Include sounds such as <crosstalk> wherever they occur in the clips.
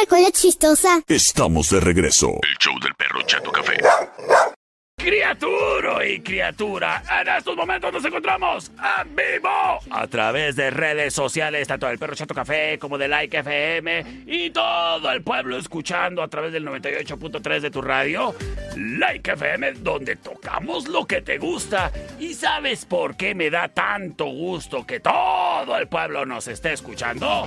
la cola chistosa. Estamos de regreso. El show del perro Chato Café. Criatura y criatura, en estos momentos nos encontramos en vivo a través de redes sociales, tanto del Perro Chato Café como de Like FM y todo el pueblo escuchando a través del 98.3 de tu radio, Like FM, donde tocamos lo que te gusta. ¿Y sabes por qué me da tanto gusto que todo el pueblo nos esté escuchando?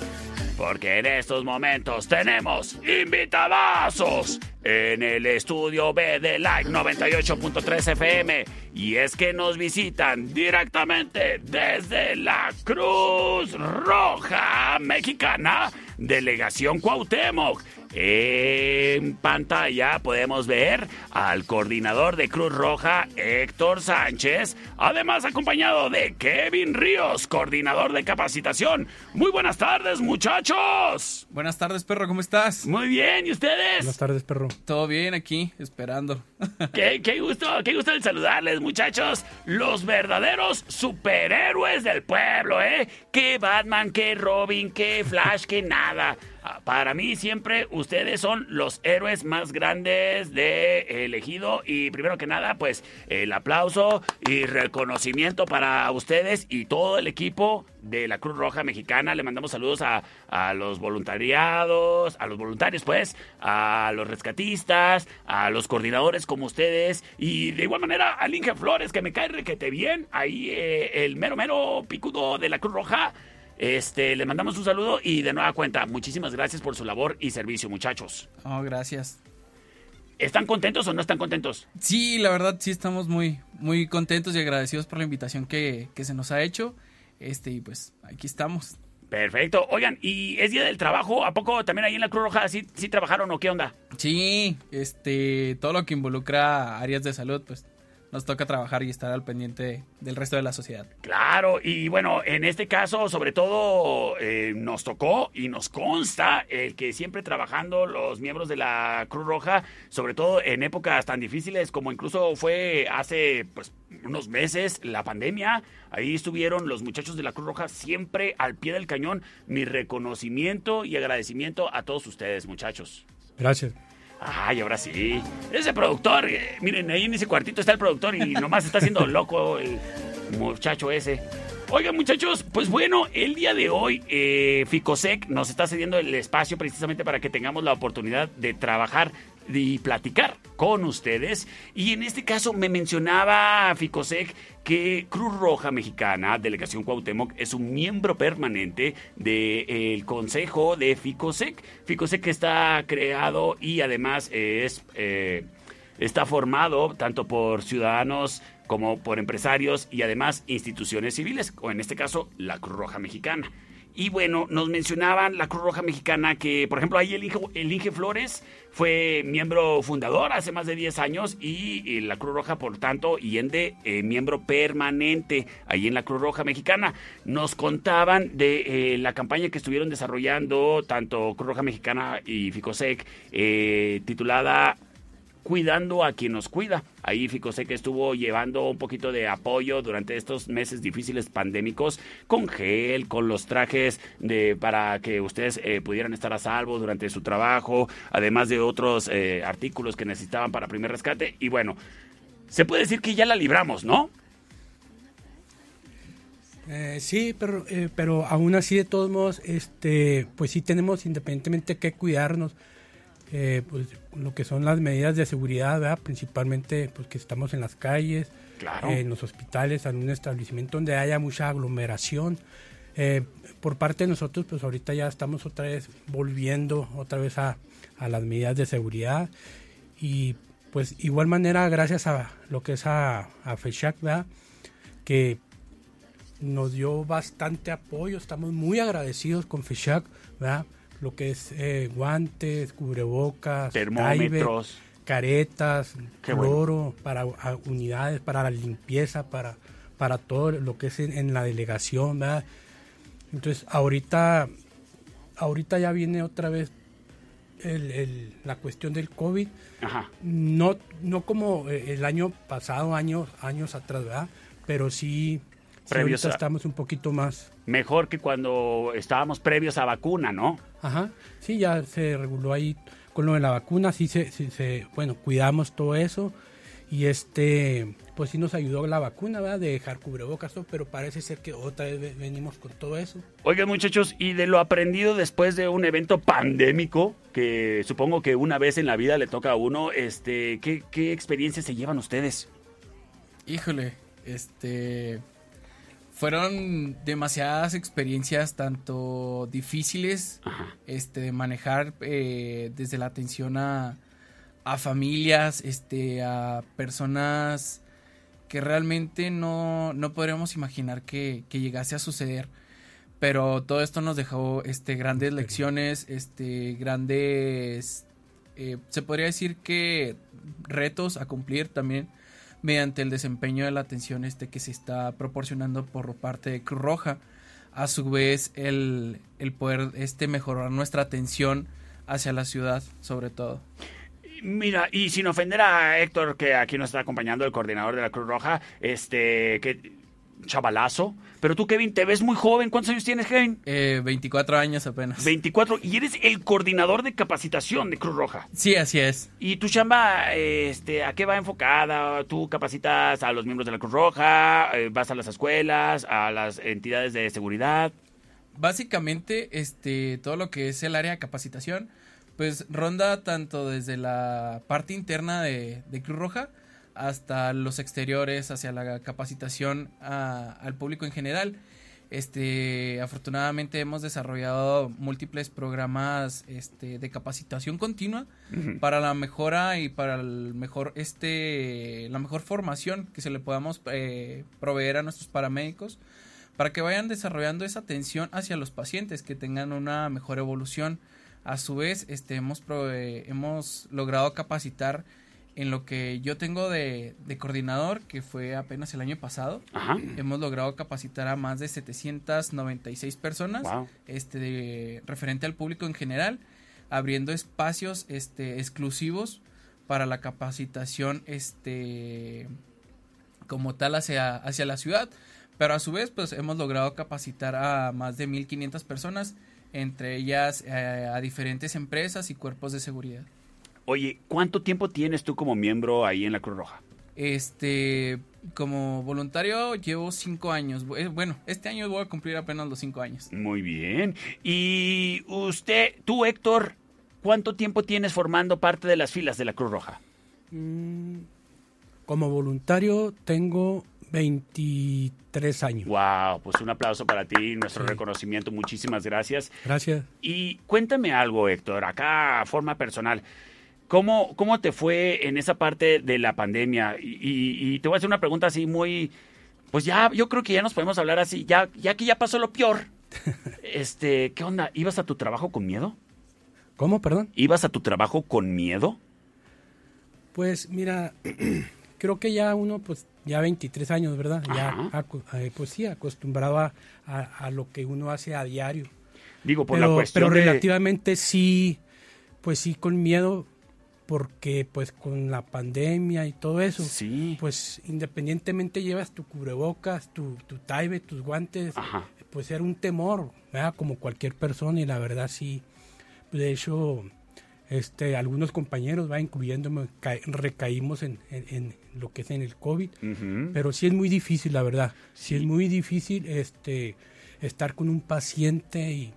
Porque en estos momentos tenemos invitadazos en el estudio B de Like 98.3 FM. Y es que nos visitan directamente desde la Cruz Roja Mexicana, Delegación Cuauhtémoc. En pantalla podemos ver al coordinador de Cruz Roja, Héctor Sánchez, además acompañado de Kevin Ríos, coordinador de capacitación. Muy buenas tardes, muchachos. Buenas tardes, perro, ¿cómo estás? Muy bien, ¿y ustedes? Buenas tardes, perro. Todo bien aquí, esperando. <laughs> Qué, qué gusto, qué gusto el saludarles, muchachos. Los verdaderos superhéroes del pueblo, ¿eh? Que Batman, que Robin, que Flash, que nada. Ah, Para mí siempre ustedes son los héroes más grandes de elegido y primero que nada pues el aplauso y reconocimiento para ustedes y todo el equipo de la Cruz Roja Mexicana. Le mandamos saludos a, a los voluntariados, a los voluntarios pues, a los rescatistas, a los coordinadores como ustedes y de igual manera al Inge Flores que me cae requete bien, ahí eh, el mero mero picudo de la Cruz Roja. Este, le mandamos un saludo y de nueva cuenta, muchísimas gracias por su labor y servicio, muchachos. Oh, gracias. ¿Están contentos o no están contentos? Sí, la verdad sí estamos muy, muy contentos y agradecidos por la invitación que, que se nos ha hecho. Este, y pues aquí estamos. Perfecto. Oigan, ¿y es día del trabajo? ¿A poco también ahí en la Cruz Roja sí, sí trabajaron o qué onda? Sí, este, todo lo que involucra áreas de salud, pues nos toca trabajar y estar al pendiente del resto de la sociedad. Claro, y bueno, en este caso, sobre todo, eh, nos tocó y nos consta el que siempre trabajando los miembros de la Cruz Roja, sobre todo en épocas tan difíciles como incluso fue hace pues unos meses la pandemia, ahí estuvieron los muchachos de la Cruz Roja siempre al pie del cañón. Mi reconocimiento y agradecimiento a todos ustedes, muchachos. Gracias. Ay, ahora sí. Ese productor, eh, miren, ahí en ese cuartito está el productor y nomás está haciendo <laughs> loco el muchacho ese. Oigan, muchachos, pues bueno, el día de hoy eh, Ficosec nos está cediendo el espacio precisamente para que tengamos la oportunidad de trabajar y platicar con ustedes. Y en este caso me mencionaba Ficosec que Cruz Roja Mexicana, Delegación Cuauhtémoc, es un miembro permanente del Consejo de Ficosec. Ficosec está creado y además es... eh, está formado tanto por ciudadanos como por empresarios y además instituciones civiles, o en este caso la Cruz Roja Mexicana. Y bueno, nos mencionaban la Cruz Roja Mexicana que, por ejemplo, ahí el Inge, el Flores fue miembro fundador hace más de 10 años y, y la Cruz Roja, por tanto, y ende, eh, miembro permanente ahí en la Cruz Roja Mexicana. Nos contaban de eh, la campaña que estuvieron desarrollando tanto Cruz Roja Mexicana y Ficosec, eh, titulada cuidando a quien nos cuida. Ahí Ficosec estuvo llevando un poquito de apoyo durante estos meses difíciles pandémicos con gel, con los trajes de para que ustedes eh, pudieran estar a salvo durante su trabajo, además de otros eh, artículos que necesitaban para primer rescate. Y bueno, se puede decir que ya la libramos, ¿no? Eh, sí, pero, eh, pero aún así, de todos modos, este, pues sí tenemos independientemente que cuidarnos. Eh, pues lo que son las medidas de seguridad, ¿verdad? principalmente pues que estamos en las calles, Claro. eh, en los hospitales, en un establecimiento donde haya mucha aglomeración. Eh, por parte de nosotros, pues ahorita ya estamos otra vez volviendo otra vez a, a las medidas de seguridad y pues igual manera gracias a lo que es a, a ¿verdad? que nos dio bastante apoyo, estamos muy agradecidos con FESHAC, ¿verdad? Lo que es eh, guantes, cubrebocas, Termómetros. Caretas, Qué cloro para a, unidades, para la limpieza, para, para todo lo que es en, en la delegación, ¿verdad? Entonces, ahorita, ahorita ya viene otra vez el- el- la cuestión del COVID. Ajá. No, no como eh, el año pasado, años, años atrás, ¿verdad? Pero Sí, Previos estamos un poquito más. Mejor que cuando estábamos previos a vacuna, ¿no? Ajá. Sí, ya se reguló ahí con lo de la vacuna, sí se, sí se- bueno, cuidamos todo eso y este, pues sí nos ayudó la vacuna, ¿verdad? De dejar cubrebocas, todo, pero parece ser que otra vez ve- venimos con todo eso. Oigan, muchachos, y de lo aprendido después de un evento pandémico, que supongo que una vez en la vida le toca a uno, este, ¿qué, qué experiencias se llevan ustedes? Híjole, este. Fueron demasiadas experiencias, tanto difíciles, Ajá. este, de manejar eh, desde la atención a, a familias, este, a personas que realmente no, no podríamos imaginar que, que llegase a suceder. Pero todo esto nos dejó este, grandes lecciones, este, grandes, eh, se podría decir que retos a cumplir también mediante el desempeño de la atención este que se está proporcionando por parte de Cruz Roja. A su vez, el, el poder este mejorar nuestra atención hacia la ciudad, sobre todo. Mira, y sin ofender a Héctor, que aquí nos está acompañando, el coordinador de la Cruz Roja, este, que chavalazo, pero tú, Kevin, te ves muy joven. ¿Cuántos años tienes, Kevin? Eh, 24 años apenas. 24, y eres el coordinador de capacitación de Cruz Roja. Sí, así es. ¿Y tu chamba, este, a qué va enfocada? ¿Tú capacitas a los miembros de la Cruz Roja? Eh, ¿Vas a las escuelas, a las entidades de seguridad? Básicamente, este, todo lo que es el área de capacitación, pues ronda tanto desde la parte interna de, de Cruz Roja hasta los exteriores, hacia la capacitación a- al público en general. Este, afortunadamente hemos desarrollado múltiples programas este, de capacitación continua para la mejora y para el mejor, este, la mejor formación que se le podamos eh, proveer a nuestros paramédicos para que vayan desarrollando esa atención hacia los pacientes, que tengan una mejor evolución. A su vez, este, hemos, prove- hemos logrado capacitar en lo que yo tengo de, de coordinador, que fue apenas el año pasado. Ajá. Hemos logrado capacitar a más de 796 personas, Wow. este, de- referente al público en general, abriendo espacios este, exclusivos para la capacitación este, como tal hacia, hacia la ciudad. Pero a su vez, pues hemos logrado capacitar a más de 1.500 personas, entre ellas eh, a diferentes empresas y cuerpos de seguridad. Oye, ¿cuánto tiempo tienes tú como miembro ahí en la Cruz Roja? Este, como voluntario llevo cinco años. Eh, Bueno, este año voy a cumplir apenas los cinco años. Muy bien. Y usted, tú, Héctor, ¿cuánto tiempo tienes formando parte de las filas de la Cruz Roja? Mm, Como voluntario tengo 23 años. Wow, pues un aplauso para ti, nuestro Sí. reconocimiento, muchísimas gracias. Gracias. Y cuéntame algo, Héctor, acá forma personal. ¿Cómo, ¿Cómo te fue en esa parte de la pandemia? Y, y- y te voy a hacer una pregunta así muy... Pues ya, yo creo que ya nos podemos hablar así, ya, ya que ya pasó lo peor. <laughs> Este, ¿qué onda? ¿Ibas a tu trabajo con miedo? ¿Cómo, perdón? ¿Ibas a tu trabajo con miedo? Pues mira, <clears throat> creo que ya uno, pues ya 23 años, ¿verdad? Ya, Ajá. eh, pues sí, acostumbrado a, a- a lo que uno hace a diario. Digo, por la cuestión pero de- relativamente sí, pues sí con miedo, porque pues con la pandemia y todo eso, Sí. pues independientemente llevas tu cubrebocas, tu, tu taibe, tus guantes, Ajá. pues era un temor, ¿verdad? Como cualquier persona y la verdad sí, de hecho, este, algunos compañeros, va, incluyéndome, ca- recaímos en, en- en lo que es en el COVID, pero sí es muy difícil, la verdad, sí, es muy difícil este, estar con un paciente y,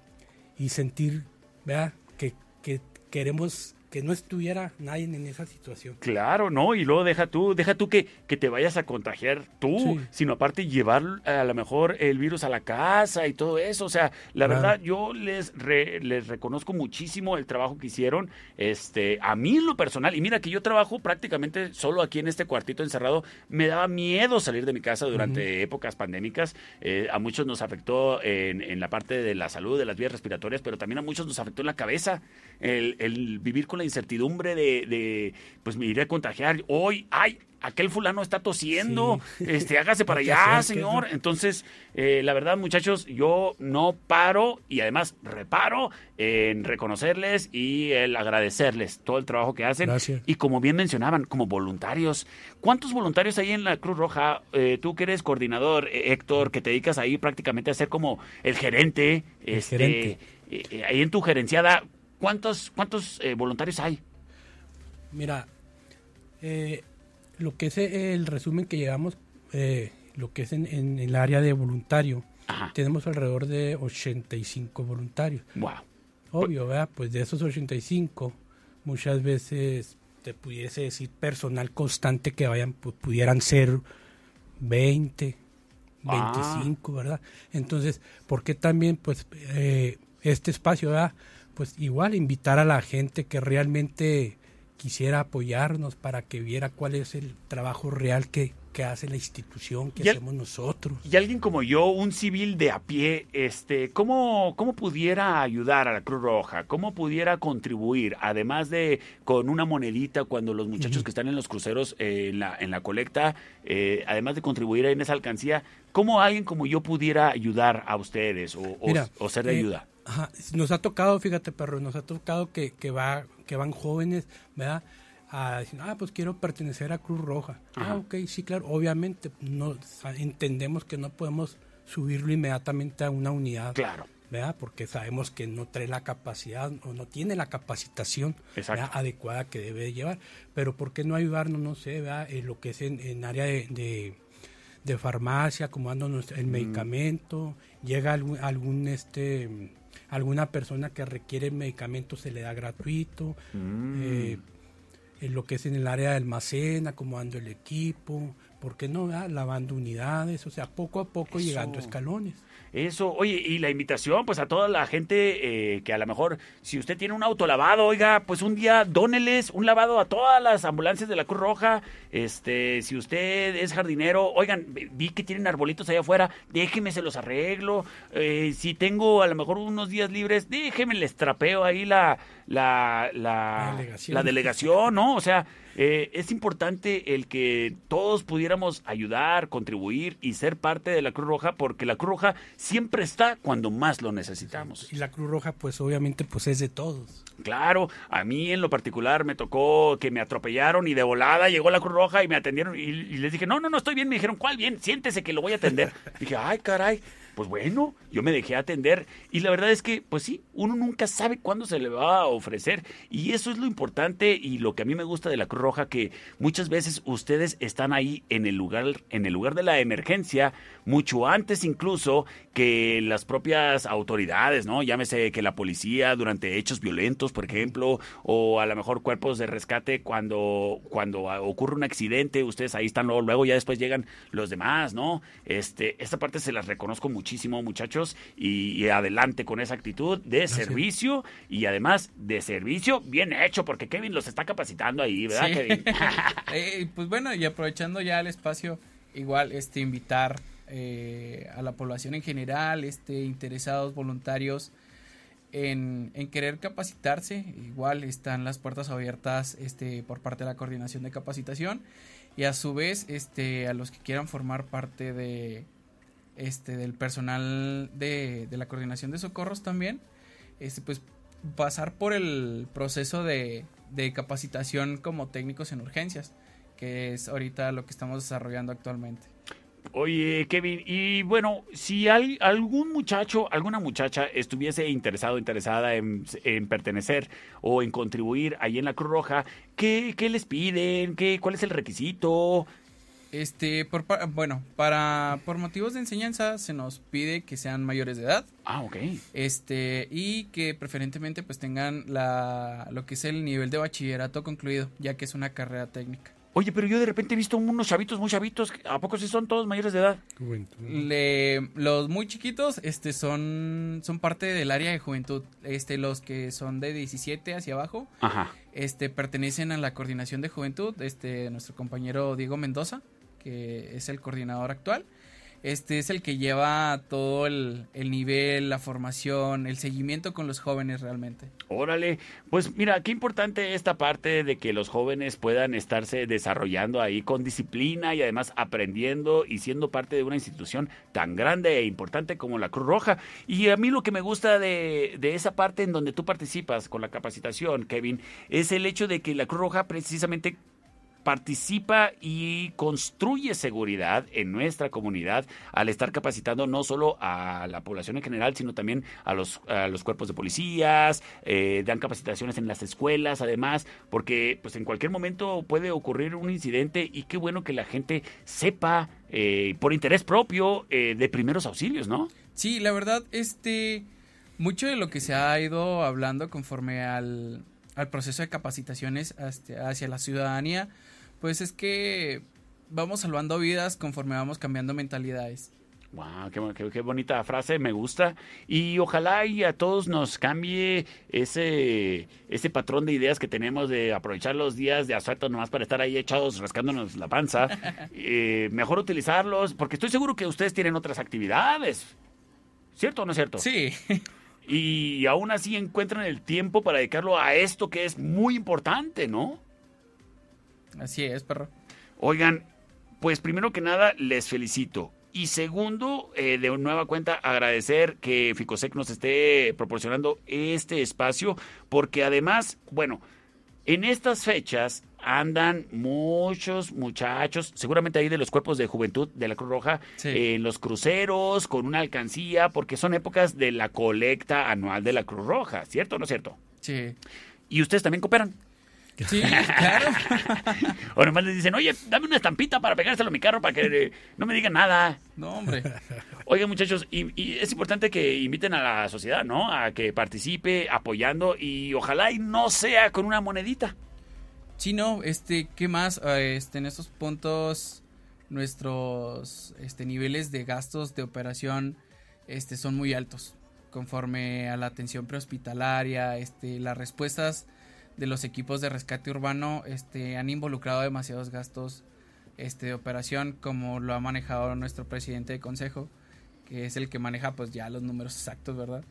y sentir, ¿verdad? Que, que queremos que no estuviera nadie en esa situación. Claro, ¿no? Y luego deja tú, deja tú que, que te vayas a contagiar tú, Sí. sino aparte llevar a lo mejor el virus a la casa y todo eso. O sea, la Claro. verdad, yo les, re- les reconozco muchísimo el trabajo que hicieron. Este, a mí en lo personal, y mira que yo trabajo prácticamente solo aquí en este cuartito encerrado, me daba miedo salir de mi casa durante épocas pandémicas. Eh, a muchos nos afectó en, en la parte de la salud, de las vías respiratorias, pero también a muchos nos afectó en la cabeza el, el vivir con la la incertidumbre de, de pues me iré a contagiar. Hoy, ay, aquel fulano está tosiendo, este, hágase para allá, señor. Entonces, eh, la verdad, muchachos, yo no paro y además reparo en reconocerles y el agradecerles todo el trabajo que hacen. Gracias. Y como bien mencionaban, como voluntarios. ¿Cuántos voluntarios hay en la Cruz Roja? Eh, tú que eres coordinador, eh, Héctor, que te dedicas ahí prácticamente a ser como el gerente, El este, gerente. eh, ahí en tu gerenciada, ¿cuántos, cuántos eh, voluntarios hay? Mira, eh, lo que es el resumen que llevamos, eh, lo que es en, en el área de voluntario, Ajá. tenemos alrededor de 85 voluntarios. Wow. Obvio, ¿verdad? Pues de esos 85, muchas veces te pudiese decir personal constante que vayan, pu- pudieran ser 20, Ah. 25, ¿verdad? Entonces, ¿por qué también, pues, eh, este espacio, ¿verdad? Pues igual invitar a la gente que realmente quisiera apoyarnos para que viera cuál es el trabajo real que, que hace la institución, que Y hacemos nosotros. Y alguien como yo, un civil de a pie, este, ¿cómo, ¿cómo pudiera ayudar a la Cruz Roja? ¿Cómo pudiera contribuir? Además de con una monedita cuando los muchachos que están en los cruceros eh, en, la, en la colecta, eh, además de contribuir en esa alcancía, ¿cómo alguien como yo pudiera ayudar a ustedes o, o ser de eh, ayuda? Ajá, nos ha tocado, fíjate, perro, nos ha tocado que, que, va, que van jóvenes, ¿verdad? A decir, ah, pues quiero pertenecer a Cruz Roja. Ajá. Ah, ok, sí, claro, obviamente, no, entendemos que no podemos subirlo inmediatamente a una unidad, Claro. ¿verdad? Porque sabemos que no trae la capacidad o no tiene la capacitación adecuada que debe de llevar. Pero ¿por qué no ayudarnos, no sé, ¿verdad? En lo que es en, en área de, de, de farmacia, acomodando el medicamento, llega algún, algún este alguna persona que requiere medicamento se le da gratuito, Mm. eh, en lo que es en el área de almacén, acomodando el equipo, ¿por qué no? Lavando unidades, o sea, poco a poco Eso. llegando a escalones. Eso, oye, y la invitación, pues a toda la gente eh, que a lo mejor, si usted tiene un auto lavado, oiga, pues un día dóneles un lavado a todas las ambulancias de la Cruz Roja. Este, si usted es jardinero, oigan, vi que tienen arbolitos allá afuera, déjeme se los arreglo. Eh, si tengo a lo mejor unos días libres, déjeme les trapeo ahí la, la, la, La delegación. la delegación, ¿no? O sea, eh, es importante el que todos pudiéramos ayudar, contribuir y ser parte de la Cruz Roja, porque la Cruz Roja siempre está cuando más lo necesitamos. Y la Cruz Roja, pues obviamente, pues es de todos. Claro, a mí en lo particular me tocó que me atropellaron y de volada llegó la Cruz Roja y me atendieron y, y les dije, no, no, no estoy bien. Me dijeron, ¿cuál bien? Siéntese que lo voy a atender. <laughs> dije, ay, caray. Pues bueno, yo me dejé atender y la verdad es que, pues sí, uno nunca sabe cuándo se le va a ofrecer y eso es lo importante y lo que a mí me gusta de la Cruz Roja que muchas veces ustedes están ahí en el lugar en el lugar de la emergencia mucho antes incluso que las propias autoridades, ¿no? Llámese que la policía durante hechos violentos, por ejemplo, o a lo mejor cuerpos de rescate cuando cuando ocurre un accidente, ustedes ahí están luego, luego ya después llegan los demás, ¿no? Este, esta parte se las reconozco muchísimo, muchachos, y, y adelante con esa actitud de servicio y además de servicio bien hecho, porque Kevin los está capacitando ahí, ¿verdad, Sí. Kevin? <laughs> Eh, pues bueno, y aprovechando ya el espacio, igual este invitar eh, a la población en general, este interesados, voluntarios en, en querer capacitarse, igual están las puertas abiertas este por parte de la coordinación de capacitación y a su vez este a los que quieran formar parte de este del personal de, de la coordinación de socorros también este pues pasar por el proceso de, de capacitación como técnicos en urgencias que es ahorita lo que estamos desarrollando actualmente Oye, Kevin, y bueno, si hay algún muchacho, alguna muchacha estuviese interesado, interesada en, en pertenecer o en contribuir ahí en la Cruz Roja, ¿qué, qué les piden? ¿Qué, ¿Cuál es el requisito? Este por pa- bueno para por motivos de enseñanza se nos pide que sean mayores de edad Ah, ok. este y que preferentemente pues tengan la lo que es el nivel de bachillerato concluido ya que es una carrera técnica Oye, pero yo de repente he visto unos chavitos muy chavitos, ¿a poco sí son todos mayores de edad? Le- los muy chiquitos este son son parte del área de juventud este los que son de 17 hacia abajo Ajá. este pertenecen a la coordinación de juventud este nuestro compañero Diego Mendoza que es el coordinador actual este es el que lleva todo el, el, nivel, la formación, el seguimiento con los jóvenes realmente. Órale, pues mira, qué importante esta parte de que los jóvenes puedan estarse desarrollando ahí con disciplina y además aprendiendo y siendo parte de una institución tan grande e importante como la Cruz Roja. Y a mí lo que me gusta de, de esa parte en donde tú participas con la capacitación, Kevin, es el hecho de que la Cruz Roja precisamente participa y construye seguridad en nuestra comunidad al estar capacitando no solo a la población en general, sino también a los, a los cuerpos de policías, eh, dan capacitaciones en las escuelas además, porque pues en cualquier momento puede ocurrir un incidente y qué bueno que la gente sepa eh, por interés propio eh, de primeros auxilios, ¿no? Sí, la verdad, este, mucho de lo que se ha ido hablando conforme al, al proceso de capacitaciones hacia, la ciudadanía, pues es que vamos salvando vidas conforme vamos cambiando mentalidades. Wow, qué, bonita frase, me gusta. Y ojalá y a todos nos cambie ese, ese patrón de ideas que tenemos de aprovechar los días de asueto nomás para estar ahí echados rascándonos la panza. <laughs> Eh, mejor utilizarlos, porque estoy seguro que ustedes tienen otras actividades. ¿Cierto o no es cierto? Sí. <laughs> Y aún así encuentran el tiempo para dedicarlo a esto que es muy importante, ¿no? Así es, perro. Oigan, pues primero que nada les felicito. Y segundo, eh, de nueva cuenta, agradecer que Ficosec nos esté proporcionando este espacio, porque además, bueno, en estas fechas andan muchos muchachos, seguramente ahí de los cuerpos de juventud de la Cruz Roja, en los cruceros, con una alcancía, porque son épocas de la colecta anual de la Cruz Roja, ¿cierto o no es cierto? Sí. ¿Y ustedes también cooperan? Sí, claro. <laughs> o nomás les dicen, oye, dame una estampita para pegárselo a mi carro para que eh, no me digan nada. No, hombre. Oigan, muchachos, y, es importante que inviten a la sociedad, ¿no? A que participe apoyando y ojalá y no sea con una monedita. Sí, no, este, ¿qué más? Ah, este, en estos puntos, nuestros este, niveles de gastos de operación este, son muy altos. Conforme a la atención prehospitalaria, este, las respuestas de los equipos de rescate urbano este, han involucrado demasiados gastos este, de operación, como lo ha manejado nuestro presidente de consejo, que es el que maneja pues ya los números exactos, ¿verdad?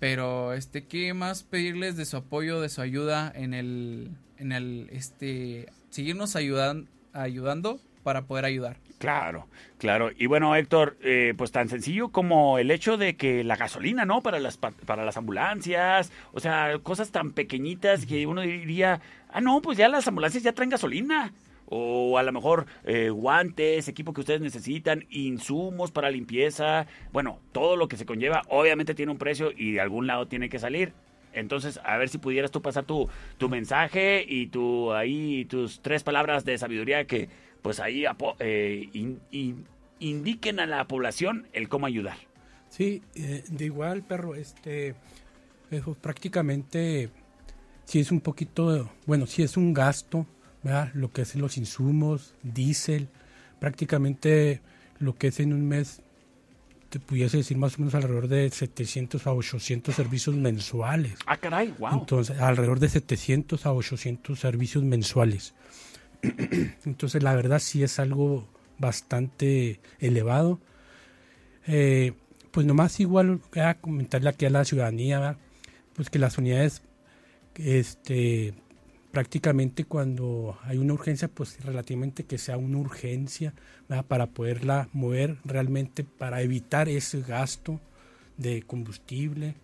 Pero este, ¿qué más pedirles de su apoyo, de su ayuda en el, en el, este, seguirnos ayudan, ayudando para poder ayudar? Claro, claro. Y bueno, Héctor, eh, pues tan sencillo como el hecho de que la gasolina, ¿no? Para las, para las ambulancias, o sea, cosas tan pequeñitas que uno diría, ah, no, pues ya las ambulancias ya traen gasolina. O a lo mejor eh, guantes, equipo que ustedes necesitan, insumos para limpieza. Bueno, todo lo que se conlleva, obviamente tiene un precio y de algún lado tiene que salir. Entonces, a ver si pudieras tú pasar tu, tu mensaje y tu ahí tus tres palabras de sabiduría que pues ahí eh, indiquen a la población el cómo ayudar. Sí, eh, de igual, perro, este, eh, prácticamente, si es un poquito, bueno, si es un gasto, ¿verdad? lo que es los insumos, diésel, prácticamente lo que es en un mes, te pudiese decir más o menos alrededor de 700 a 800 servicios mensuales. Ah, caray, wow. Entonces, alrededor de 700 a 800 servicios mensuales. <clears throat> Entonces la verdad sí es algo bastante elevado. Eh, pues nomás igual voy a comentarle aquí a la ciudadanía, pues que las unidades, este, prácticamente cuando hay una urgencia, pues relativamente que sea una urgencia para poderla mover realmente para evitar ese gasto de combustible.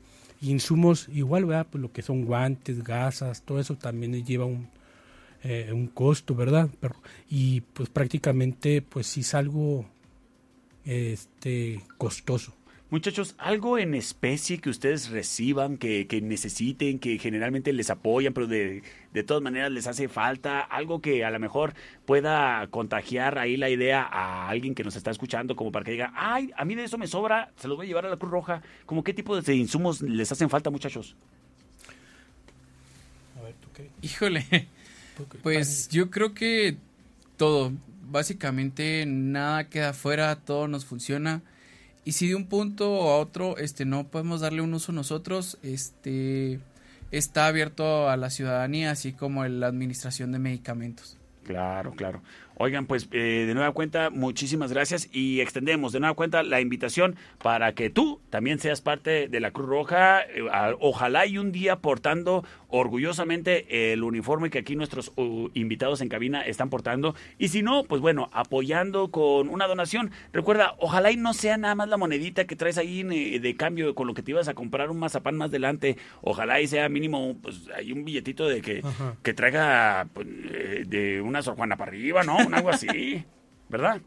insumos igual, ¿verdad? Pues lo que son guantes, gasas, todo eso también lleva un, eh, un costo, ¿verdad? Pero, y pues prácticamente pues sí es algo este, costoso. Muchachos, algo en especie que ustedes reciban, que, necesiten, que generalmente les apoyan, pero de, de, todas maneras les hace falta, algo que a lo mejor pueda contagiar ahí la idea a alguien que nos está escuchando, como para que diga, ay, a mí de eso me sobra, se los voy a llevar a la Cruz Roja. ¿Cómo qué tipo de insumos les hacen falta, muchachos? A ver, ¿tú qué? Híjole, <laughs> pues yo creo que todo, básicamente nada queda fuera, todo nos funciona. Y si de un punto a otro este no podemos darle un uso nosotros, este está abierto a la ciudadanía, así como la administración de medicamentos. Claro, claro. Oigan, pues eh, de nueva cuenta, muchísimas gracias y extendemos de nueva cuenta la invitación para que tú también seas parte de la Cruz Roja. eh, a- ojalá y un día portando orgullosamente el uniforme que aquí nuestros uh, invitados en cabina están portando. Y si no, pues bueno, apoyando con una donación. Recuerda, ojalá y no sea nada más la monedita que traes ahí eh, de cambio con lo que te ibas a comprar un mazapán más adelante. Ojalá y sea mínimo, pues hay un billetito de que, Ajá. que traiga pues, eh, de una Sor Juana para arriba, ¿no? Un algo así, ¿verdad?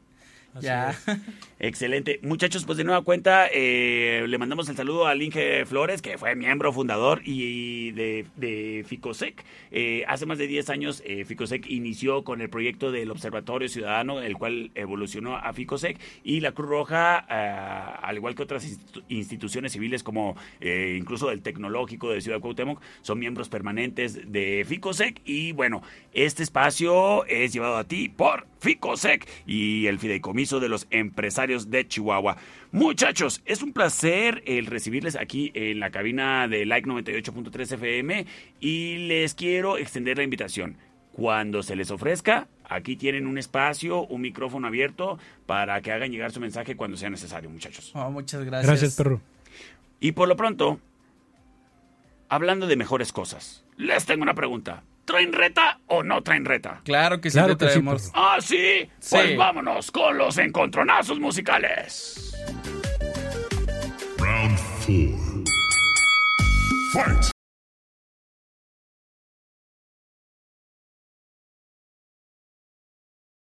Así Ya. es. <laughs> Excelente. Muchachos, pues de nueva cuenta, eh, le mandamos el saludo al Inge Flores, que fue miembro fundador y de, de Ficosec. Eh, hace más de 10 años, eh, Ficosec inició con el proyecto del Observatorio Ciudadano, el cual evolucionó a Ficosec. Y la Cruz Roja, eh, al igual que otras institu- instituciones civiles, como incluso el Tecnológico de Ciudad Cuauhtémoc, son miembros permanentes de Ficosec. Y bueno, este espacio es llevado a ti por Ficosec y el Fideicomiso de los Empresarios de Chihuahua. Muchachos, es un placer el recibirles aquí en la cabina de Like 98.3 FM y les quiero extender la invitación. Cuando se les ofrezca, aquí tienen un espacio, un micrófono abierto para que hagan llegar su mensaje cuando sea necesario, muchachos. Oh, muchas gracias. Gracias, perro. Y por lo pronto, hablando de mejores cosas, les tengo una pregunta. ¿Traen reta o no traen reta? Claro que sí Claro que sí, traemos. perro. Ah, sí. Pues Sí. vámonos con los encontronazos musicales. Round four. Fight!